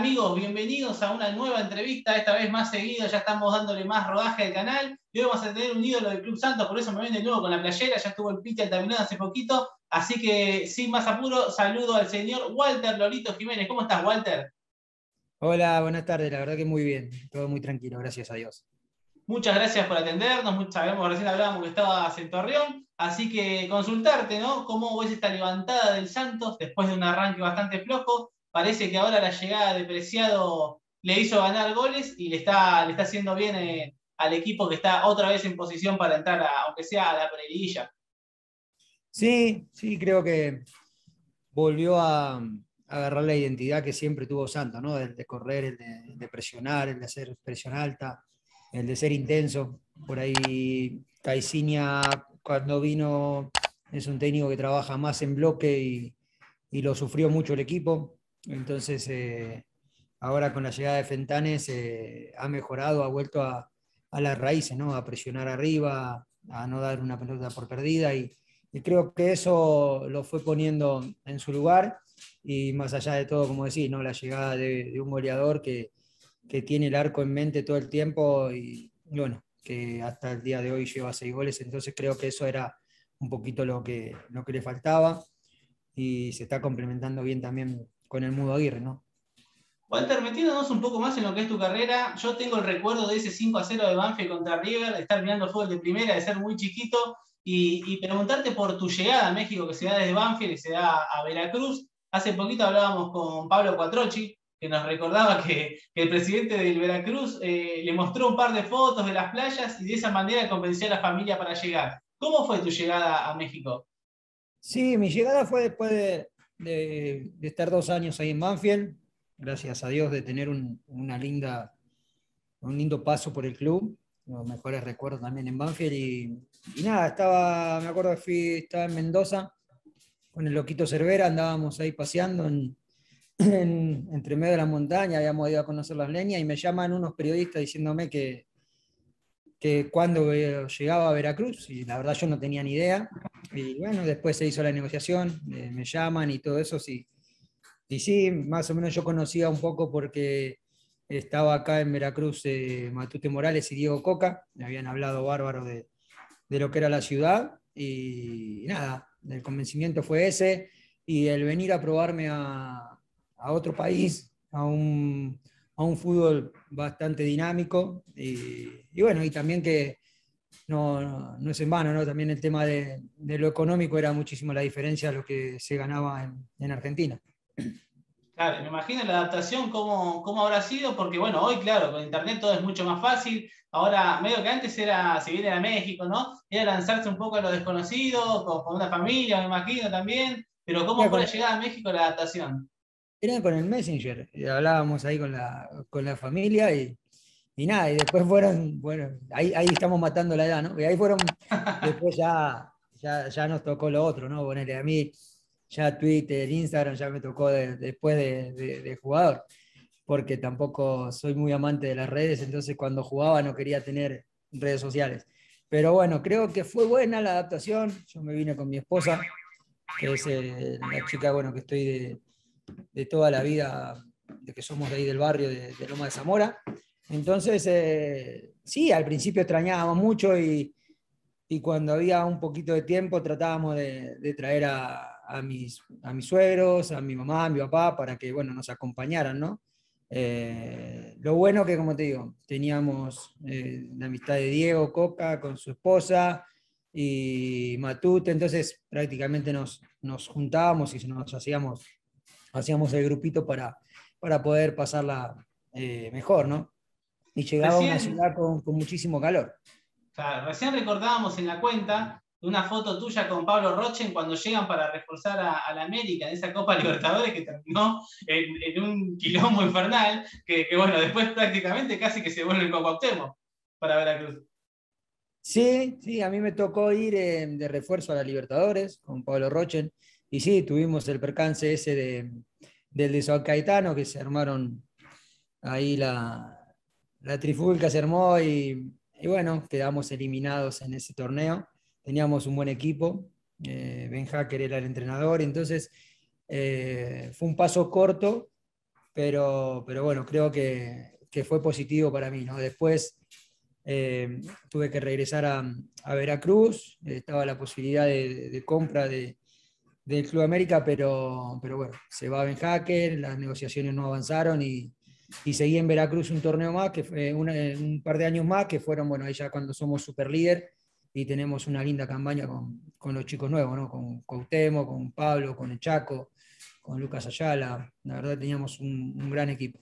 amigos? Bienvenidos a una nueva entrevista, esta vez más seguido, ya estamos dándole más rodaje al canal. Y hoy vamos a tener un ídolo del Club Santos, por eso me ven de nuevo con la playera, ya estuvo el pitch terminado hace poquito. Así que sin más apuro, saludo al señor Walter Lolito Jiménez. ¿Cómo estás, Walter? Hola, buenas tardes, la verdad que muy bien, todo muy tranquilo, gracias a Dios. Muchas gracias por atendernos, sabemos, recién hablábamos que estabas en Torreón, así que consultarte, ¿no? ¿Cómo ves esta levantada del Santos después de un arranque bastante flojo? Parece que ahora la llegada de Preciado le hizo ganar goles y le está, le está haciendo bien eh, al equipo que está otra vez en posición para entrar, aunque sea a la preliguilla. Sí, sí, creo que volvió a, agarrar la identidad que siempre tuvo Santos, ¿no? El de correr, el de, presionar, el de hacer presión alta, el de ser intenso. Por ahí Caicinia cuando vino es un técnico que trabaja más en bloque y, y lo sufrió mucho el equipo. Entonces, eh, ahora con la llegada de Fentanes eh, ha mejorado, ha vuelto a, las raíces, ¿no? a presionar arriba, a no dar una pelota por perdida y, creo que eso lo fue poniendo en su lugar y más allá de todo, como decís, ¿no? la llegada de, un goleador que, tiene el arco en mente todo el tiempo y, bueno, que hasta el día de hoy lleva seis goles, entonces creo que eso era un poquito lo que, lo que le faltaba y se está complementando bien también con el Mudo Aguirre, ¿no? Walter, metiéndonos un poco más en lo que es tu carrera, yo tengo el recuerdo de ese 5 a 0 de Banfield contra River, de estar mirando fútbol de primera, de ser muy chiquito, y, preguntarte por tu llegada a México, que se da desde Banfield y se da a Veracruz. Hace poquito hablábamos con Pablo Cuatrochi, que nos recordaba que, el presidente del Veracruz eh, le mostró un par de fotos de las playas y de esa manera convenció a la familia para llegar. ¿Cómo fue tu llegada a México? Sí, mi llegada fue después de, de, estar dos años ahí en Banfield, gracias a Dios de tener un, una linda, un lindo paso por el club, los mejores recuerdos también en Banfield y, nada, estaba, me acuerdo que fui, estaba en Mendoza con el loquito Cervera, andábamos ahí paseando en, entre medio de la montaña, habíamos ido a conocer las leñas y me llaman unos periodistas diciéndome que, que cuando llegaba a Veracruz, y la verdad yo no tenía ni idea, y bueno, después se hizo la negociación, eh, me llaman y todo eso, sí. Y sí, más o menos yo conocía un poco porque estaba acá en Veracruz eh, Matute Morales y Diego Coca, me habían hablado bárbaro de, de lo que era la ciudad, y, nada, el convencimiento fue ese, y el venir a probarme a, a otro país, a un, a un fútbol bastante dinámico y, bueno, y también que no, no, es en vano, ¿no? también el tema de, de, lo económico era muchísimo la diferencia a lo que se ganaba en, en Argentina. Claro, me imagino la adaptación cómo, cómo, habrá sido, porque bueno, hoy claro, con internet todo es mucho más fácil. Ahora, medio que antes era, si bien era México, ¿no? Era lanzarse un poco a lo desconocido, con, una familia, me imagino también. Pero ¿cómo fue la llegada a México la adaptación? Era con el Messenger, hablábamos ahí con la, con la familia y, y, nada, y después fueron, bueno, ahí, ahí estamos matando la edad, ¿no? Y ahí fueron, después ya, ya, ya nos tocó lo otro, ¿no? Ponerle a mí, ya Twitter, Instagram ya me tocó después de, de, jugador, porque tampoco soy muy amante de las redes, entonces cuando jugaba no quería tener redes sociales. Pero bueno, creo que fue buena la adaptación. Yo me vine con mi esposa, que es eh, la chica, bueno, que estoy de, de toda la vida, de que somos de ahí del barrio de, Loma de Zamora. Entonces, eh, sí, al principio extrañábamos mucho y, y, cuando había un poquito de tiempo tratábamos de, traer a, a, mis, a mis suegros, a mi mamá, a mi papá, para que, bueno, nos acompañaran, ¿no? Eh, lo bueno que, como te digo, teníamos eh, la amistad de Diego Coca con su esposa y Matute, entonces prácticamente nos, nos juntábamos y nos hacíamos hacíamos el grupito para, para poder pasarla eh, mejor, ¿no? Y llegaba a una ciudad con, muchísimo calor. recién recordábamos en la cuenta una foto tuya con Pablo Rochen cuando llegan para reforzar a, la América en esa Copa Libertadores que terminó en, un quilombo infernal, que, bueno, después prácticamente casi que se vuelve el Cuauhtémoc para Veracruz. Sí, sí, a mí me tocó ir eh, de refuerzo a la Libertadores con Pablo Rochen. Y sí, tuvimos el percance ese de, del de San que se armaron ahí la, la trifulca, se armó y, bueno, quedamos eliminados en ese torneo. Teníamos un buen equipo, eh, Ben Hacker era el entrenador, entonces eh, fue un paso corto, pero, pero bueno, creo que, que fue positivo para mí. ¿no? Después eh, tuve que regresar a, a, Veracruz, estaba la posibilidad de compra de, del Club América, pero, pero bueno, se va Ben Hacker, las negociaciones no avanzaron y, y seguí en Veracruz un torneo más, que fue un par de años más, que fueron, bueno, ahí ya cuando somos super líder y tenemos una linda campaña con, con los chicos nuevos, ¿no? con Cautemo, con Pablo, con el Chaco, con Lucas Ayala. La verdad teníamos un, un gran equipo.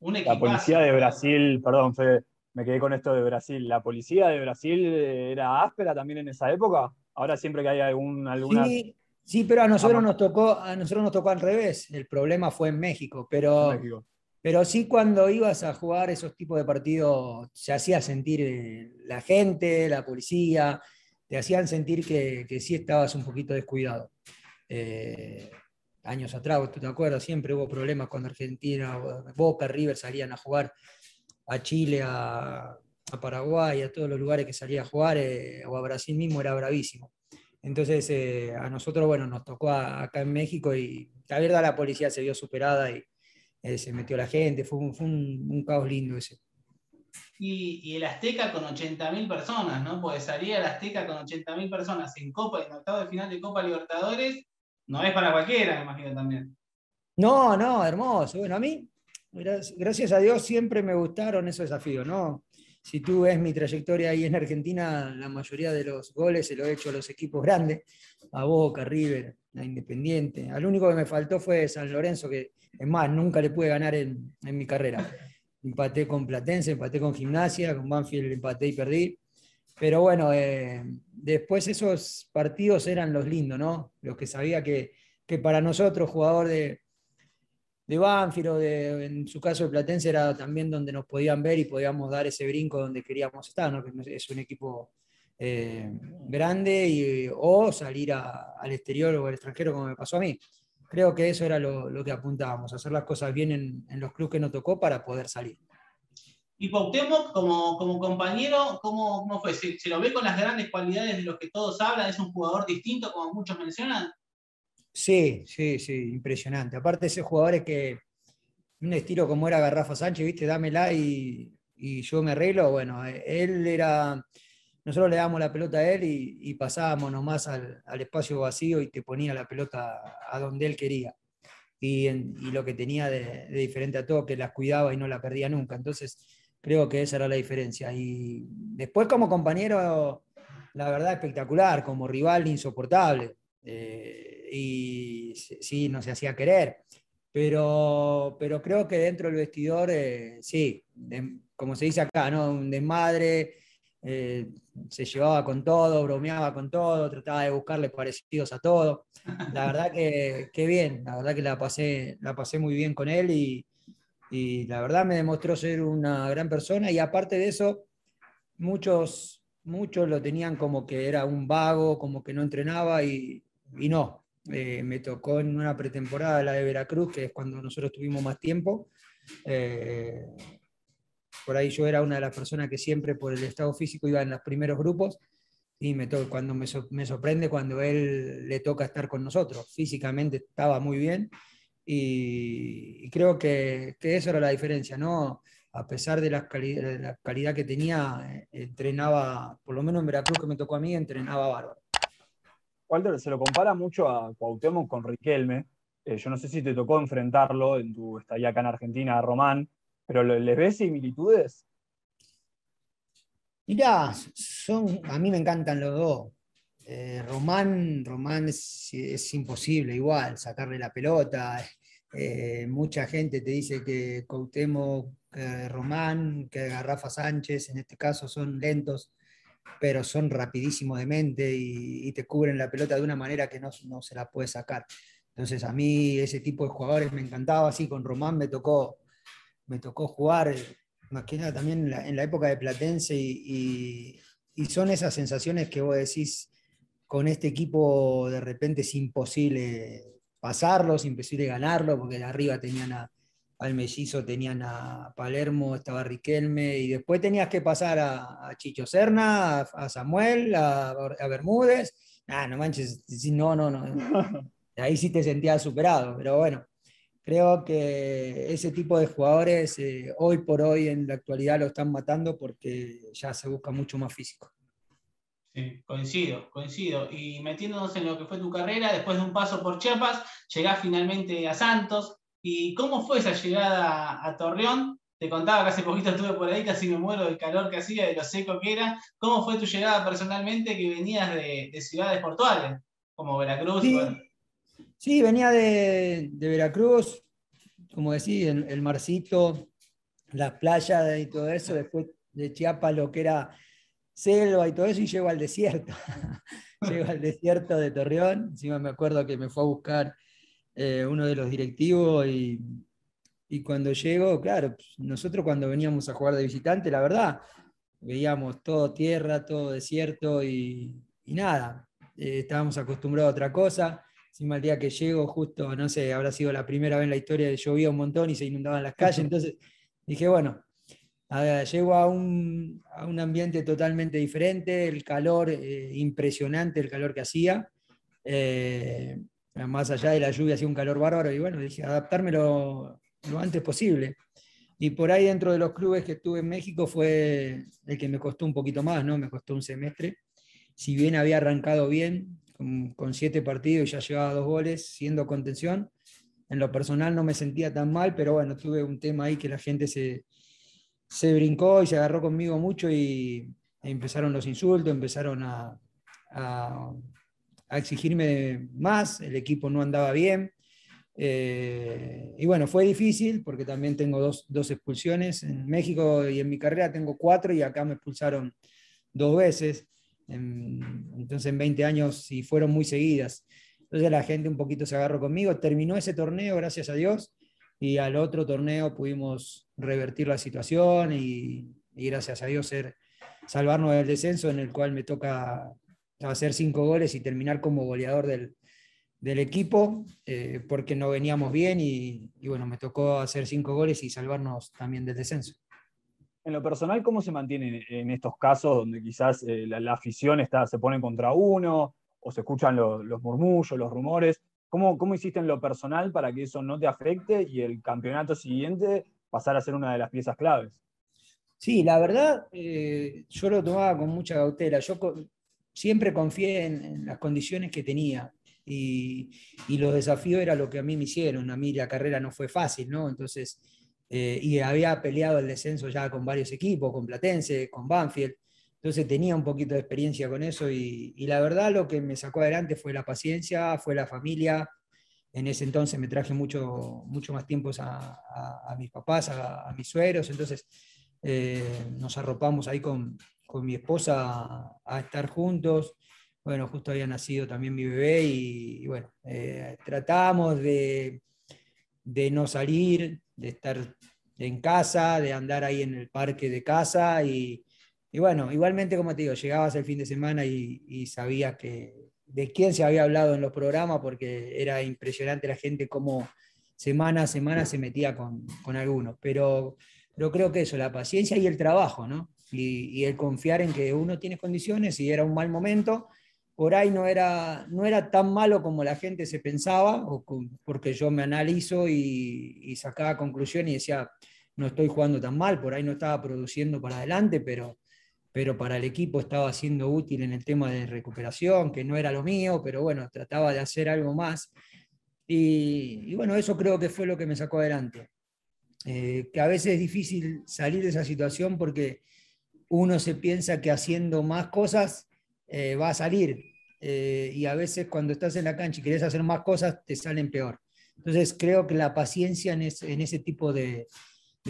la policía de Brasil, perdón, Fede, me quedé con esto de Brasil. ¿La policía de Brasil era áspera también en esa época? Ahora siempre que hay algún, alguna... Sí, sí, pero a nosotros, nos tocó, a nosotros nos tocó al revés. El problema fue en México, pero... México pero sí cuando ibas a jugar esos tipos de partidos se hacía sentir eh, la gente, la policía, te hacían sentir que, que sí estabas un poquito descuidado. Eh, años atrás, ¿tú te acuerdas? Siempre hubo problemas cuando Argentina, Boca, River salían a jugar a Chile, a, a Paraguay, a todos los lugares que salía a jugar, eh, o a Brasil mismo, era bravísimo. Entonces, a nosotros, bueno, nos tocó acá en México y la verdad la policía se vio superada y, eh, se metió la gente, fue un, fue un, caos lindo ese. Y, y, el Azteca con 80.000 personas, ¿no? Pues salía el Azteca con 80.000 personas en Copa, en octavo de final de Copa Libertadores, no es para cualquiera, me imagino también. No, no, hermoso. Bueno, a mí, gracias a Dios, siempre me gustaron esos desafíos, ¿no? Si tú ves mi trayectoria ahí en Argentina, la mayoría de los goles se lo he hecho a los equipos grandes, a Boca, River, a Independiente. Al único que me faltó fue San Lorenzo, que es más, nunca le pude ganar en, en mi carrera. Empaté con Platense, empaté con Gimnasia, con Banfield empaté y perdí. Pero bueno, eh, después esos partidos eran los lindos, ¿no? Los que sabía que, que para nosotros, jugador de, de Banfield o de, en su caso de Platense, era también donde nos podían ver y podíamos dar ese brinco donde queríamos estar, ¿no? Que es un equipo eh, grande y, o salir al exterior o al extranjero como me pasó a mí creo que eso era lo, que apuntábamos, hacer las cosas bien en, los clubes que nos tocó para poder salir. Y Cuauhtémoc, como, como compañero, ¿cómo, ¿cómo, fue? ¿Se, lo ve con las grandes cualidades de los que todos hablan? ¿Es un jugador distinto, como muchos mencionan? Sí, sí, sí, impresionante. Aparte, ese jugador es que un estilo como era Garrafa Sánchez, viste, dámela y, yo me arreglo. Bueno, él era nosotros le dábamos la pelota a él y, pasábamos nomás al, espacio vacío y te ponía la pelota a donde él quería. Y, lo que tenía de, diferente a todo, que las cuidaba y no la perdía nunca. Entonces, creo que esa era la diferencia. Y después como compañero, la verdad, espectacular, como rival insoportable. Eh, y sí, no se hacía querer. Pero, pero creo que dentro del vestidor, eh, sí, como se dice acá, ¿no? un desmadre, eh, se llevaba con todo, bromeaba con todo, trataba de buscarle parecidos a todo. La verdad que, que bien, la verdad que la pasé, la pasé muy bien con él y, y, la verdad me demostró ser una gran persona y aparte de eso, muchos, muchos lo tenían como que era un vago, como que no entrenaba y, y no. Eh, me tocó en una pretemporada la de Veracruz, que es cuando nosotros tuvimos más tiempo. Eh, por ahí yo era una de las personas que siempre por el estado físico iba en los primeros grupos y me cuando me, me, sorprende cuando él le toca estar con nosotros. Físicamente estaba muy bien y, creo que, que, eso era la diferencia, ¿no? A pesar de la, de la calidad que tenía, eh, entrenaba, por lo menos en Veracruz que me tocó a mí, entrenaba bárbaro. Walter, se lo compara mucho a Cuauhtémoc con Riquelme. Eh, yo no sé si te tocó enfrentarlo en tu estadía acá en Argentina, a Román, pero ¿les ves similitudes? Mirá, son, a mí me encantan los dos. Eh, Román, Román es, imposible igual, sacarle la pelota. Eh, mucha gente te dice que Cautemo, Román, que Garrafa Sánchez, en este caso son lentos, pero son rapidísimos de mente y, te cubren la pelota de una manera que no, no se la puede sacar. Entonces a mí ese tipo de jugadores me encantaba, así con Román me tocó me tocó jugar, más que nada también en la, época de Platense, y, son esas sensaciones que vos decís, con este equipo de repente es imposible pasarlo, es imposible ganarlo, porque de arriba tenían a, al Mellizo, tenían a Palermo, estaba Riquelme, y después tenías que pasar a, Chicho Serna, a, Samuel, a, Bermúdez. Ah, no manches, no, no, no. Ahí sí te sentías superado, pero bueno, creo que ese tipo de jugadores eh, hoy por hoy en la actualidad lo están matando porque ya se busca mucho más físico. Sí, coincido, coincido. Y metiéndonos en lo que fue tu carrera, después de un paso por Chiapas, llegás finalmente a Santos. ¿Y cómo fue esa llegada a Torreón? Te contaba que hace poquito estuve por ahí, casi me muero del calor que hacía, de lo seco que era. ¿Cómo fue tu llegada personalmente que venías de, ciudades portuarias, como Veracruz? Sí, venía de, Veracruz, como decís, el, marcito, las playas y todo eso, después de Chiapas lo que era selva y todo eso, y llego al desierto. llego al desierto de Torreón. Encima me acuerdo que me fue a buscar eh, uno de los directivos y, cuando llego, claro, nosotros cuando veníamos a jugar de visitante, la verdad, veíamos todo tierra, todo desierto y, nada, eh, estábamos acostumbrados a otra cosa. Encima el día que llego, justo, no sé, habrá sido la primera vez en la historia de llovía un montón y se inundaban las calles, entonces dije, bueno, llego a un, ambiente totalmente diferente, el calor eh, impresionante, el calor que hacía. Eh, más allá de la lluvia, hacía un calor bárbaro y bueno, dije, adaptarme lo, antes posible. Y por ahí dentro de los clubes que estuve en México fue el que me costó un poquito más, ¿no? Me costó un semestre. Si bien había arrancado bien, con, siete partidos y ya llevaba dos goles, siendo contención, en lo personal no me sentía tan mal, pero bueno, tuve un tema ahí que la gente se, se brincó y se agarró conmigo mucho y empezaron los insultos, empezaron a, exigirme más, el equipo no andaba bien. Eh, y bueno, fue difícil porque también tengo dos, dos, expulsiones. En México y en mi carrera tengo cuatro y acá me expulsaron dos veces. entonces en 20 años y fueron muy seguidas. Entonces la gente un poquito se agarró conmigo. Terminó ese torneo, gracias a Dios y al otro torneo pudimos revertir la situación y, gracias a Dios ser, salvarnos del descenso en el cual me toca hacer cinco goles y terminar como goleador del, equipo, eh, porque no veníamos bien y, bueno, me tocó hacer cinco goles y salvarnos también del descenso. En lo personal, ¿cómo se mantiene en estos casos donde quizás eh, la, afición está, se pone contra uno o se escuchan los murmullos, los rumores? ¿Cómo, ¿Cómo hiciste en lo personal para que eso no te afecte y el campeonato siguiente pasar a ser una de las piezas claves? Sí, la verdad, eh, yo lo tomaba con mucha cautela. Yo siempre confié en, las condiciones que tenía y, los desafíos era lo que a mí me hicieron. A mí la carrera no fue fácil, ¿no? Entonces, eh, y había peleado el descenso ya con varios equipos, con Platense, con Banfield. Entonces tenía un poquito de experiencia con eso y, la verdad lo que me sacó adelante fue la paciencia, fue la familia. En ese entonces me traje mucho, mucho más tiempo a, mis papás, a, mis sueros, entonces eh, nos arropamos ahí con, con mi esposa a, estar juntos. Bueno, justo había nacido también mi bebé y, bueno, eh, tratamos de, de no salir, de estar en casa, de andar ahí en el parque de casa y, y bueno, igualmente, como te digo, llegabas el fin de semana y, sabías que de quién se había hablado en los programas, porque era impresionante la gente cómo semana a semana se metía con, con algunos. Pero, pero creo que eso, la paciencia y el trabajo, ¿no? Y, el confiar en que uno tiene condiciones y era un mal momento, por ahí no era, no era tan malo como la gente se pensaba, o porque yo me analizo y, y sacaba conclusiones y decía, no estoy jugando tan mal, por ahí no estaba produciendo para adelante, pero pero para el equipo estaba siendo útil en el tema de recuperación, que no era lo mío, pero bueno, trataba de hacer algo más. Y, bueno, eso creo que fue lo que me sacó adelante. Eh, que a veces es difícil salir de esa situación porque uno se piensa que haciendo más cosas eh, va a salir. Eh, y a veces cuando estás en la cancha y querés hacer más cosas, te salen peor. Entonces creo que la paciencia en, ese tipo de,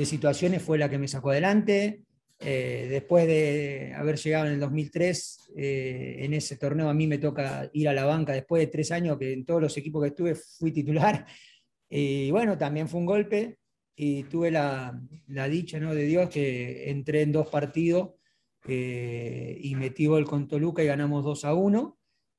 situaciones fue la que me sacó adelante. Eh, después de haber llegado en el 2003, eh, en ese torneo a mí me toca ir a la banca después de tres años que en todos los equipos que estuve fui titular. Y bueno, también fue un golpe y tuve la, dicha ¿no? de Dios que entré en dos partidos eh, y metí gol con Toluca y ganamos 2 a 1.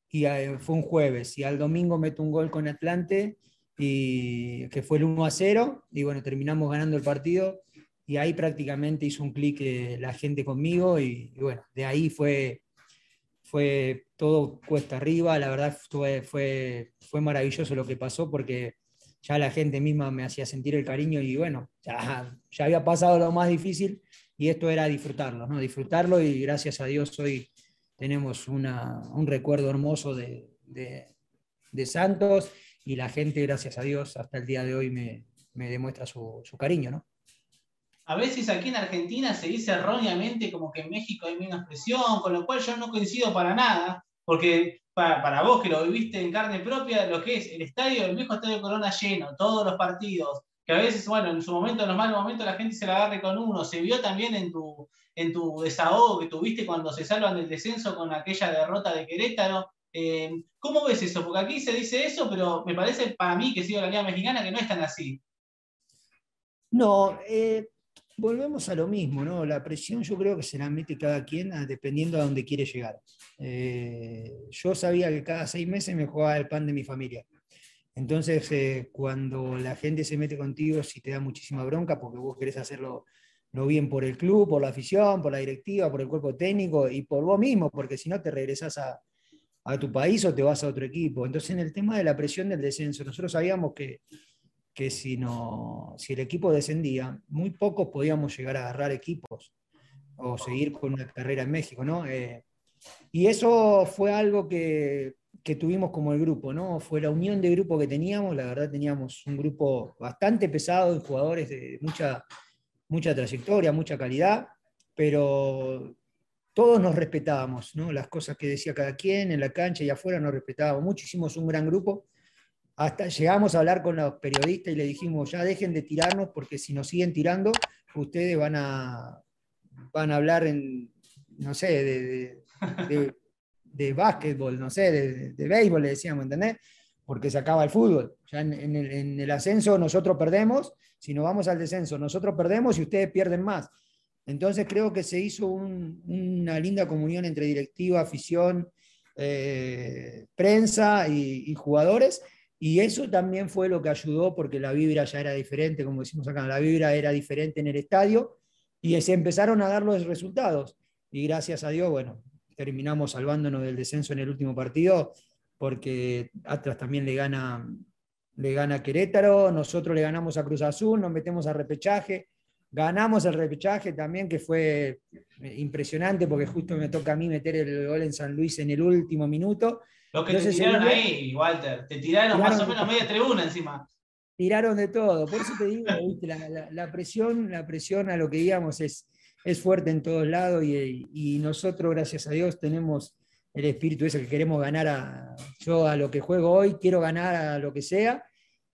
Y fue un jueves y al domingo meto un gol con Atlante y que fue el 1 a 0 y bueno, terminamos ganando el partido y ahí prácticamente hizo un clic eh, la gente conmigo y, bueno, de ahí fue, fue todo cuesta arriba, la verdad fue, fue, fue maravilloso lo que pasó porque ya la gente misma me hacía sentir el cariño y bueno, ya, ya había pasado lo más difícil y esto era disfrutarlo, ¿no? Disfrutarlo y gracias a Dios hoy tenemos un recuerdo hermoso de, Santos y la gente, gracias a Dios, hasta el día de hoy me, demuestra su, su, cariño, ¿no? A veces aquí en Argentina se dice erróneamente como que en México hay menos presión, con lo cual yo no coincido para nada, porque para, vos que lo viviste en carne propia, lo que es el estadio, el viejo estadio Corona lleno, todos los partidos, que a veces, bueno, en su momento, en los malos momentos, la gente se la agarre con uno. Se vio también en tu, en tu desahogo que tuviste cuando se salvan del descenso con aquella derrota de Querétaro. Eh, ¿Cómo ves eso? Porque aquí se dice eso, pero me parece para mí que sigo la Liga Mexicana que no es tan así. No, eh, volvemos a lo mismo, ¿no? La presión yo creo que se la mete cada quien ah, dependiendo a dónde quiere llegar. Eh, yo sabía que cada seis meses me jugaba el pan de mi familia. Entonces, eh, cuando la gente se mete contigo, sí te da muchísima bronca porque vos querés hacerlo lo bien por el club, por la afición, por la directiva, por el cuerpo técnico y por vos mismo, porque si no te regresás a, a tu país o te vas a otro equipo. Entonces, en el tema de la presión del descenso, nosotros sabíamos que que si, no, si el equipo descendía, muy pocos podíamos llegar a agarrar equipos o seguir con una carrera en México, ¿no? Eh, y eso fue algo que, que, tuvimos como el grupo, ¿no? Fue la unión de grupo que teníamos, la verdad teníamos un grupo bastante pesado de jugadores de mucha, mucha trayectoria, mucha calidad, pero todos nos respetábamos, ¿no? Las cosas que decía cada quien en la cancha y afuera nos respetábamos mucho, hicimos un gran grupo hasta llegamos a hablar con los periodistas y le dijimos, ya dejen de tirarnos porque si nos siguen tirando, ustedes van a, van a hablar en, no sé, de, de, básquetbol, no sé, de, béisbol, le decíamos, ¿entendés? Porque se acaba el fútbol. Ya en, el, ascenso nosotros perdemos, si nos vamos al descenso nosotros perdemos y ustedes pierden más. Entonces creo que se hizo una linda comunión entre directiva, afición, eh, prensa y jugadores y eso también fue lo que ayudó porque la vibra ya era diferente, como decimos acá, la vibra era diferente en el estadio y se empezaron a dar los resultados. Y gracias a Dios, bueno, terminamos salvándonos del descenso en el último partido porque Atlas también le gana, le gana Querétaro, nosotros le ganamos a Cruz Azul, nos metemos a repechaje, ganamos el repechaje también, que fue impresionante porque justo me toca a mí meter el gol en San Luis en el último minuto lo que te tiraron ahí, Walter, te tiraron, más o menos media tribuna encima. Tiraron de todo, por eso te digo, La, presión, la presión a lo que digamos es, es fuerte en todos lados y, nosotros, gracias a Dios, tenemos el espíritu ese que queremos ganar a, yo a lo que juego hoy, quiero ganar a lo que sea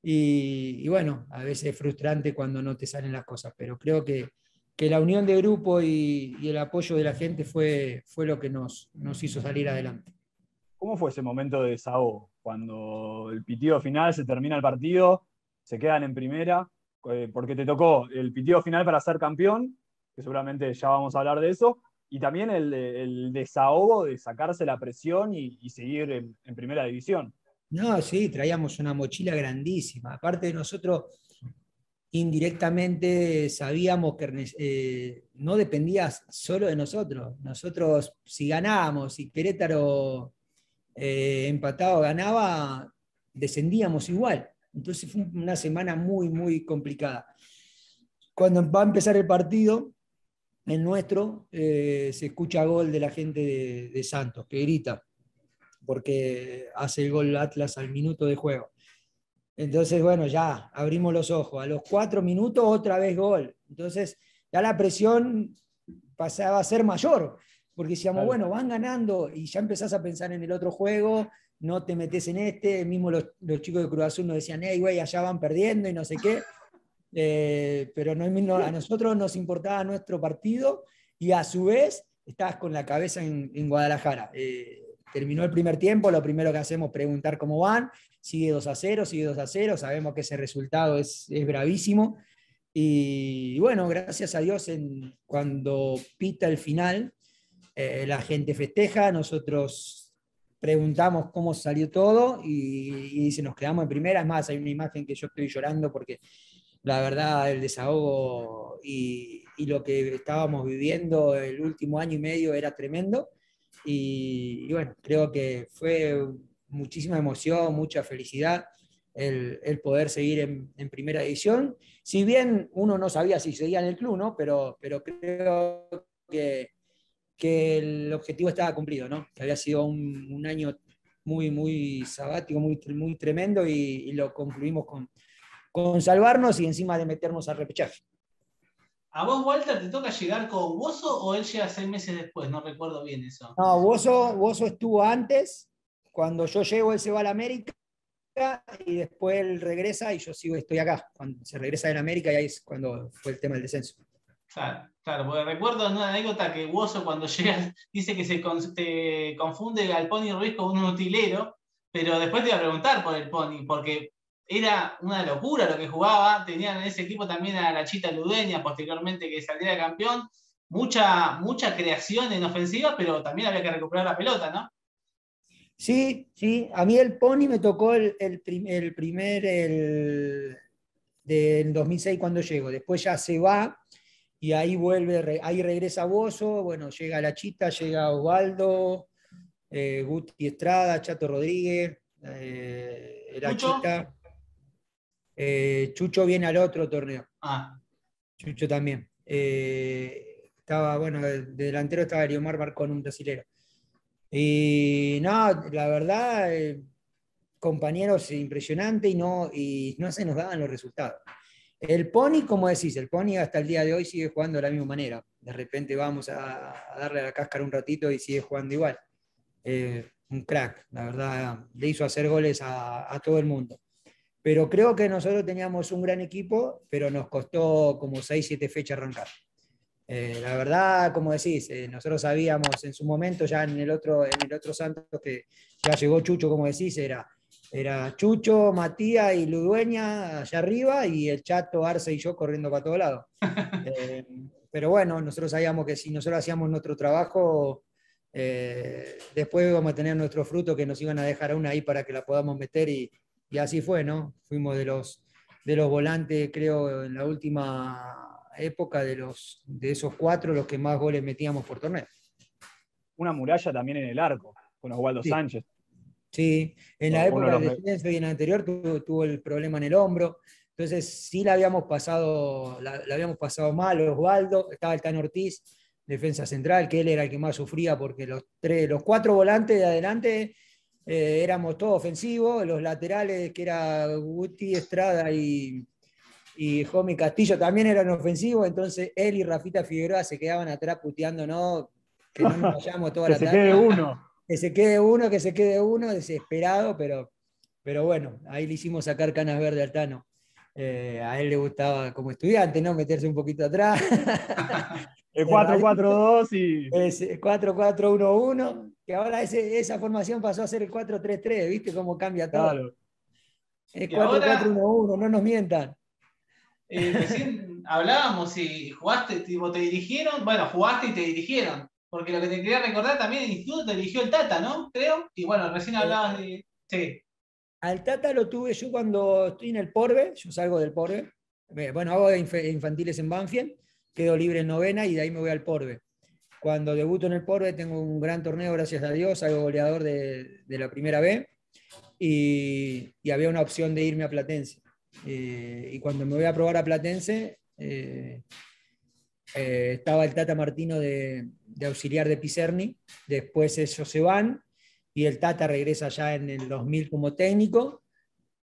y, bueno, a veces es frustrante cuando no te salen las cosas, pero creo que, que la unión de grupo y, el apoyo de la gente fue, fue lo que nos, nos hizo salir adelante. ¿Cómo fue ese momento de desahogo? Cuando el pitido final se termina el partido, se quedan en primera, eh, porque te tocó el pitido final para ser campeón, que seguramente ya vamos a hablar de eso, y también el, desahogo de sacarse la presión y, seguir en, primera división. No, sí, traíamos una mochila grandísima. Aparte de nosotros, indirectamente sabíamos que eh, no dependía solo de nosotros. Nosotros, si ganábamos, si Querétaro eh, empatado ganaba, descendíamos igual. Entonces fue una semana muy, muy complicada. Cuando va a empezar el partido, el nuestro, eh, se escucha gol de la gente de, Santos, que grita, porque hace el gol Atlas al minuto de juego. Entonces, bueno, ya abrimos los ojos. A los cuatro minutos, otra vez gol. Entonces, ya la presión pasaba a ser mayor porque decíamos, bueno, van ganando y ya empezás a pensar en el otro juego, no te metes en este, mismo los, chicos de Cruz Azul nos decían, hey, güey, allá van perdiendo y no sé qué, eh, pero no, a nosotros nos importaba nuestro partido y a su vez estabas con la cabeza en, Guadalajara. Eh, terminó el primer tiempo, lo primero que hacemos es preguntar cómo van, sigue 2 a 0, sigue 2 a 0, sabemos que ese resultado es, es bravísimo. Y, bueno, gracias a Dios, en, cuando pita el final, eh, la gente festeja, nosotros preguntamos cómo salió todo y, y nos quedamos en primera. Es más, hay una imagen que yo estoy llorando porque la verdad el desahogo y, y lo que estábamos viviendo el último año y medio era tremendo. Y, bueno, creo que fue muchísima emoción, mucha felicidad. el, poder seguir en, primera división. Si bien uno no sabía si seguía en el club, ¿no? Pero, pero creo que, que el objetivo estaba cumplido, ¿no? Que había sido un, año muy, muy sabático, muy, muy tremendo y, lo concluimos con, con salvarnos y encima de meternos al repechaje. ¿A vos, Walter, te toca llegar con Bozo o él llega seis meses después? No recuerdo bien eso. No, Bozo, estuvo antes. Cuando yo llego, él se va a la América y después él regresa y yo sigo, estoy acá. Cuando se regresa en América y ahí es cuando fue el tema del descenso. Claro, claro, porque recuerdo una anécdota que Bozo cuando llega dice que se confunde al Pony Ruiz con un utilero, pero después te iba a preguntar por el Pony, porque era una locura lo que jugaba. Tenían en ese equipo también a la Chita Ludeña, posteriormente que saliera campeón. Mucha, mucha creación en ofensiva, pero también había que recuperar la pelota, ¿no? Sí, sí. A mí el Pony me tocó el, el, primer el, del 2006 cuando llego. Después ya se va y ahí vuelve, ahí regresa Bozo. Bueno, llega la Chita, llega Osvaldo, eh, Guti Estrada, Chato Rodríguez, eh, la Chita. Eh, Chucho viene al otro torneo. Ah. Chucho también. Eh, estaba, bueno, de, delantero estaba Eliomar con un brasilero. Y no, la verdad, compañeros impresionante y no, y no se nos daban los resultados. El Pony, como decís, el Pony hasta el día de hoy sigue jugando de la misma manera. De repente vamos a, darle a la cáscara un ratito y sigue jugando igual. un crack, la verdad, le hizo hacer goles a todo el mundo. Pero creo que nosotros teníamos un gran equipo, pero nos costó como 6, 7 fechas arrancar. Eh, la verdad, como decís, eh, nosotros sabíamos en su momento, ya en el otro, en el otro Santos, que ya llegó Chucho, como decís, era, era Chucho, Matías y Ludueña allá arriba y el Chato, Arce y yo corriendo para todos lados. Eh, pero bueno, nosotros sabíamos que si nosotros hacíamos nuestro trabajo, después íbamos a tener nuestro fruto que nos iban a dejar una ahí para que la podamos meter y, y así fue, ¿no? Fuimos de los, de los volantes, creo, en la última época de, los, de esos cuatro, los que más goles metíamos por torneo. Una muralla también en el arco, con Osvaldo Sánchez. Sí, en la época del descenso y en la anterior tuvo, el problema en el hombro. Entonces sí la habíamos pasado, la, habíamos pasado mal, Osvaldo, estaba el Tan Ortiz, defensa central, que él era el que más sufría porque los, tres, los cuatro volantes de adelante eh, éramos todos ofensivos, los laterales, que era Guti, Estrada y, y Jomi Castillo, también eran ofensivos, entonces él y Rafita Figueroa se quedaban atrás puteando, Que no nos vayamos toda la tarde. Que se quede uno. Que se quede uno, que se quede uno, desesperado, pero, pero bueno, ahí le hicimos sacar canas verdes al Tano. Eh, a él le gustaba como estudiante, ¿no? Meterse un poquito atrás. El 4-4-2 y. El 4-4-1-1, que ahora esa formación pasó a ser el 4-3-3, ¿viste cómo cambia todo? Claro. El 4-4-1-1, no nos mientan. Eh, recién hablábamos y jugaste, tipo, te dirigieron, bueno, jugaste y te dirigieron. Porque lo que te quería recordar también, el instituto te dirigió el Tata, ¿no? Creo. Y bueno, recién hablabas de. Sí. Al Tata lo tuve yo cuando estoy en el Porbe, yo salgo del Porbe. Bueno, hago infantiles en Banfield quedo libre en novena y de ahí me voy al Porbe. Cuando debuto en el Porbe tengo un gran torneo, gracias a Dios, salgo goleador de, la primera B y, había una opción de irme a Platense. Eh, y cuando me voy a probar a Platense, eh, eh, estaba el Tata Martino de, de, auxiliar de Picerni, después ellos se van y el Tata regresa ya en el 2000 como técnico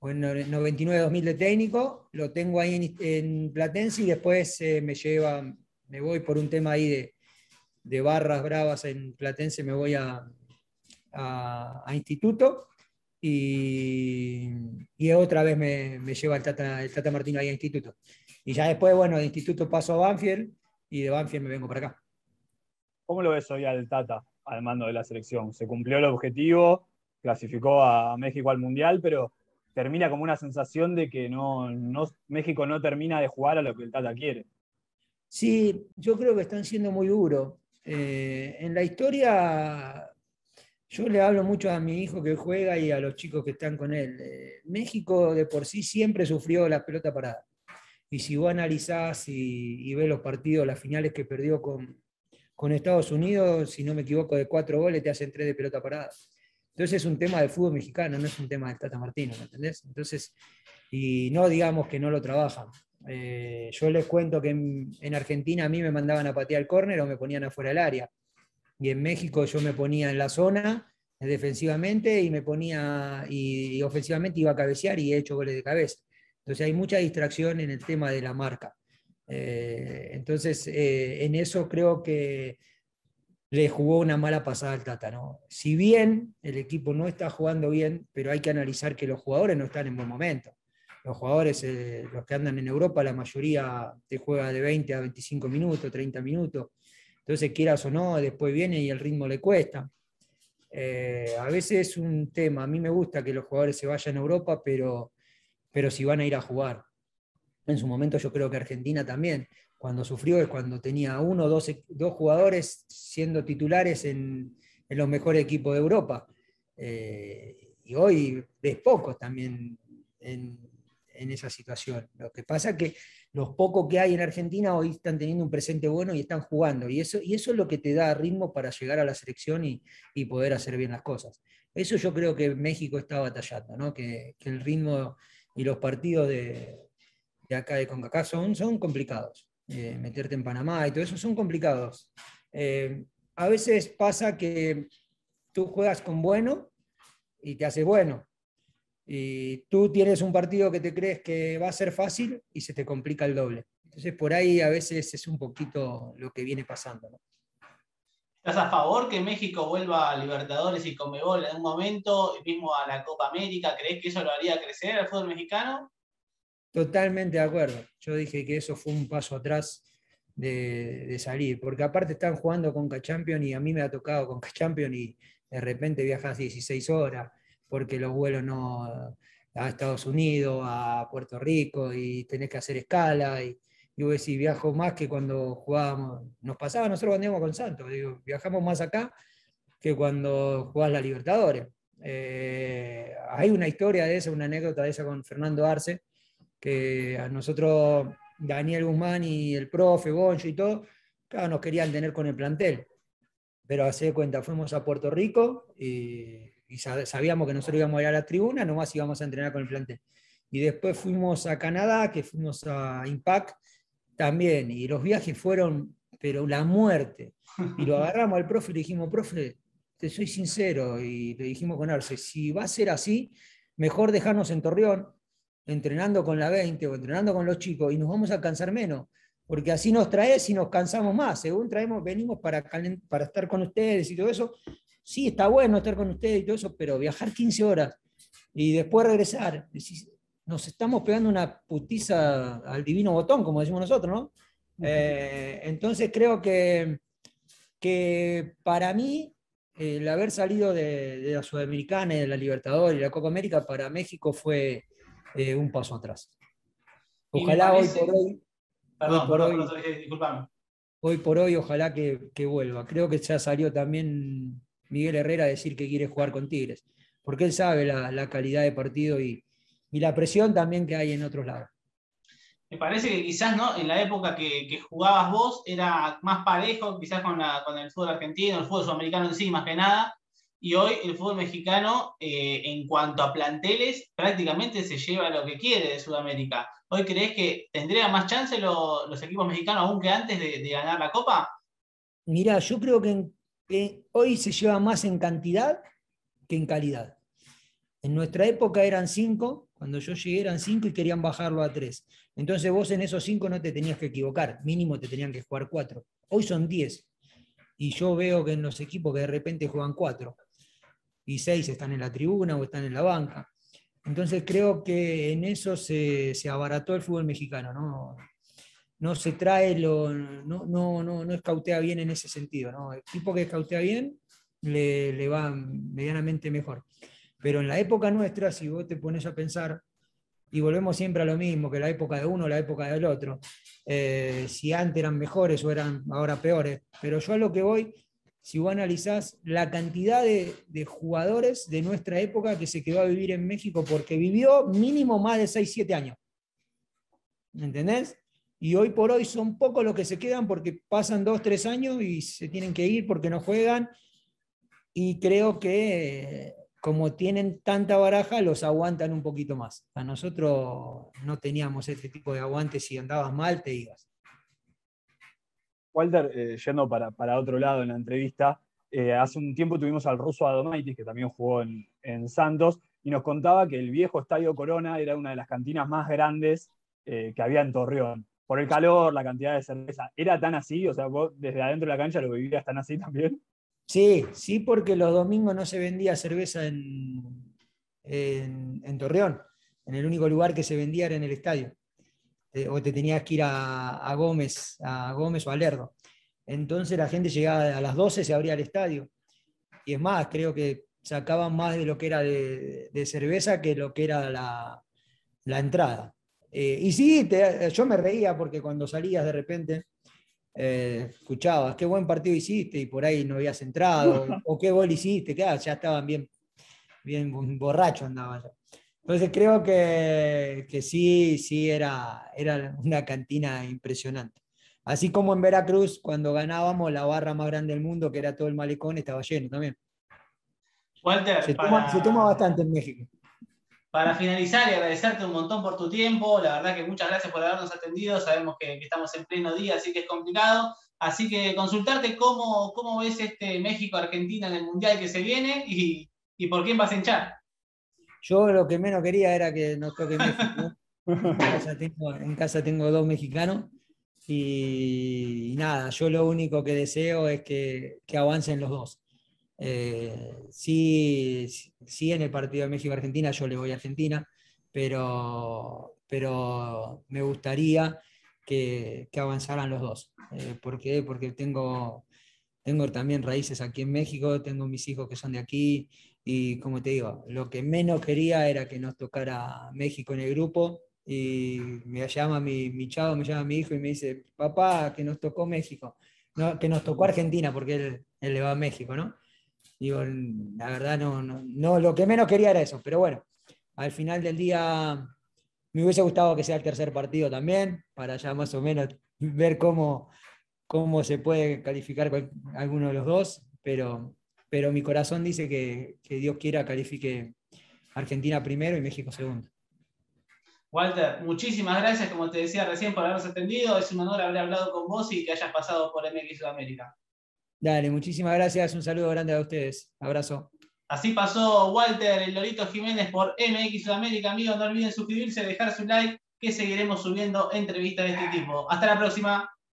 bueno, 99-2000 de técnico, lo tengo ahí en, Platense y después eh, me lleva, me voy por un tema ahí de, barras bravas en Platense, me voy a, a, Instituto y, y, otra vez me, me lleva el Tata, el Tata Martino ahí a Instituto. Y ya después, bueno, de Instituto paso a Banfield y de Banfield me vengo para acá. ¿Cómo lo ves hoy al Tata al mando de la selección? Se cumplió el objetivo, clasificó a México al Mundial, pero termina como una sensación de que no, México no termina de jugar a lo que el Tata quiere. Sí, yo creo que están siendo muy duros. Eh, en la historia, yo le hablo mucho a mi hijo que juega y a los chicos que están con él. Eh, México de por sí siempre sufrió la pelota parada. Y si vos analizás y, ves los partidos, las finales que perdió con, con Estados Unidos, si no me equivoco, de cuatro goles te hacen tres de pelota parada. Entonces es un tema del fútbol mexicano, no es un tema del Tata Martino, ¿me entendés? Entonces, y no digamos que no lo trabajan. Eh, yo les cuento que en, Argentina a mí me mandaban a patear el córner o me ponían afuera del área. Y en México yo me ponía en la zona defensivamente y me ponía y, ofensivamente iba a cabecear y he hecho goles de cabeza. Entonces hay mucha distracción en el tema de la marca. Eh, entonces en eso creo que le jugó una mala pasada al Tata. ¿no? Si bien el equipo no está jugando bien, pero hay que analizar que los jugadores no están en buen momento los jugadores, eh, los que andan en Europa, la mayoría te juega de 20 a 25 minutos, 30 minutos. Entonces, quieras o no, después viene y el ritmo le cuesta. Eh, a veces es un tema, a mí me gusta que los jugadores se vayan a Europa, pero, pero si van a ir a jugar. En su momento yo creo que Argentina también, cuando sufrió es cuando tenía uno o dos, dos, jugadores siendo titulares en, en, los mejores equipos de Europa. Eh, y hoy ves pocos también en, en esa situación. Lo que pasa es que los pocos que hay en Argentina hoy están teniendo un presente bueno y están jugando. Y eso, y eso es lo que te da ritmo para llegar a la selección y, poder hacer bien las cosas. Eso yo creo que México está batallando, ¿no? que, el ritmo y los partidos de, acá de CONCACAF son, son complicados. Eh, meterte en Panamá y todo eso son complicados. Eh, a veces pasa que tú juegas con bueno y te hace bueno, y tú tienes un partido que te crees que va a ser fácil y se te complica el doble. Entonces, por ahí a veces es un poquito lo que viene pasando. ¿Estás a favor que México vuelva a Libertadores y Comebol en un momento, mismo a la Copa América? ¿Crees que eso lo haría crecer al fútbol mexicano? Totalmente de acuerdo. Yo dije que eso fue un paso atrás de, salir, porque aparte están jugando con Champions y a mí me ha tocado con Champions y de repente viajas 16 horas porque los vuelos no a Estados Unidos, a Puerto Rico, y tenés que hacer escala. Y, y vos decís, viajo más que cuando jugábamos. Nos pasaba nosotros cuando íbamos con Santos, digo, viajamos más acá que cuando jugás la Libertadores. Eh, hay una historia de esa, una anécdota de esa con Fernando Arce, que a nosotros, Daniel Guzmán y el profe, Goncho y todo, claro, nos querían tener con el plantel. Pero hace cuenta, fuimos a Puerto Rico y y sabíamos que nosotros íbamos a ir a la tribuna, nomás íbamos a entrenar con el plantel. Y después fuimos a Canadá, que fuimos a Impact también, y los viajes fueron, pero la muerte. Y lo agarramos al profe y le dijimos, profe, te soy sincero, y le dijimos con Arce, si va a ser así, mejor dejarnos en Torreón, entrenando con la 20 o entrenando con los chicos, y nos vamos a cansar menos, porque así nos traes y nos cansamos más. Según traemos, venimos para, para estar con ustedes y todo eso, sí, está bueno estar con ustedes y todo eso, pero viajar 15 horas y después regresar, nos estamos pegando una putiza al divino botón, como decimos nosotros, ¿no? Eh, entonces creo que, que para mí el haber salido de, la Sudamericana y de la Libertadores y la Copa América para México fue eh, un paso atrás. Ojalá hoy por hoy. Perdón, por hoy, hoy por hoy, ojalá que, que, vuelva. Creo que ya salió también Miguel Herrera decir que quiere jugar con Tigres, porque él sabe la, calidad de partido y, la presión también que hay en otros lados. Me parece que quizás ¿no? en la época que, jugabas vos era más parejo, quizás con, el fútbol argentino, el fútbol sudamericano en sí, más que nada, y hoy el fútbol mexicano, eh, en cuanto a planteles, prácticamente se lleva lo que quiere de Sudamérica. ¿Hoy crees que tendría más chance los equipos mexicanos aún que antes de, de ganar la Copa? Mira, yo creo que en hoy se lleva más en cantidad que en calidad. En nuestra época eran cinco, cuando yo llegué eran cinco y querían bajarlo a tres. Entonces vos en esos cinco no te tenías que equivocar, mínimo te tenían que jugar cuatro. Hoy son diez. Y yo veo que en los equipos que de repente juegan cuatro y seis están en la tribuna o están en la banca. Entonces creo que en eso se, se abarató el fútbol mexicano. ¿no? no se trae, lo, no, no, no, no escautea bien en ese sentido. ¿no? El equipo que escautea bien le, le, va medianamente mejor. Pero en la época nuestra, si vos te pones a pensar, y volvemos siempre a lo mismo, que la época de uno, la época del otro, eh, si antes eran mejores o eran ahora peores, pero yo a lo que voy, si vos analizás la cantidad de, de jugadores de nuestra época que se quedó a vivir en México porque vivió mínimo más de 6, 7 años. ¿Me ¿Entendés? Y hoy por hoy son pocos los que se quedan porque pasan dos, tres años y se tienen que ir porque no juegan. Y creo que como tienen tanta baraja, los aguantan un poquito más. A nosotros no teníamos este tipo de aguante, si andabas mal te ibas. Walter, eh, yendo para, otro lado en la entrevista, eh, hace un tiempo tuvimos al ruso Adomaitis, que también jugó en, en, Santos, y nos contaba que el viejo Estadio Corona era una de las cantinas más grandes eh, que había en Torreón. Por el calor, la cantidad de cerveza. ¿Era tan así? O sea, vos desde adentro de la cancha lo vivías tan así también. Sí, sí, porque los domingos no se vendía cerveza en, en, Torreón. En el único lugar que se vendía era en el estadio. o te tenías que ir a, Gómez, a Gómez o a Lerdo. Entonces la gente llegaba a las 12, se abría el estadio. Y es más, creo que sacaban más de lo que era de, cerveza que lo que era la, entrada. Eh, y sí, yo me reía porque cuando salías de repente eh, escuchabas, qué buen partido hiciste y por ahí no habías entrado, o qué gol hiciste, claro, ya estaban bien, bien borrachos andaban ya. Entonces creo que, que, sí, sí era, era una cantina impresionante. Así como en Veracruz, cuando ganábamos la barra más grande del mundo, que era todo el malecón, estaba lleno también. Walter, se, toma, bastante en México. Para finalizar y agradecerte un montón por tu tiempo, la verdad que muchas gracias por habernos atendido, sabemos que, estamos en pleno día, así que es complicado. Así que consultarte cómo, cómo ves este México-Argentina en el Mundial que se viene y, y, por quién vas a hinchar. Yo lo que menos quería era que nos toque México. en, casa tengo, dos mexicanos y, nada, yo lo único que deseo es que, que avancen los dos. Eh, sí, sí, en el partido de México-Argentina yo le voy a Argentina, pero, pero me gustaría que, avanzaran los dos. Eh, ¿Por qué? Porque tengo, tengo también raíces aquí en México, tengo mis hijos que son de aquí y como te digo, lo que menos quería era que nos tocara México en el grupo y me llama mi, mi chavo, me llama mi hijo y me dice, papá, que nos tocó México, no, que nos tocó Argentina porque él, él le va a México, ¿no? Digo, la verdad no, no, lo que menos quería era eso, pero bueno, al final del día me hubiese gustado que sea el tercer partido también, para ya más o menos ver cómo, cómo se puede calificar con alguno de los dos, pero, pero mi corazón dice que, que Dios quiera califique Argentina primero y México segundo. Walter, muchísimas gracias, como te decía recién, por habernos atendido. Es un honor haber hablado con vos y que hayas pasado por MX Sudamérica. Dale, muchísimas gracias. Un saludo grande a ustedes. Abrazo. Así pasó Walter, el Lorito Jiménez por MX Sudamérica. Amigos, no olviden suscribirse, dejar su like, que seguiremos subiendo entrevistas de este tipo. Hasta la próxima.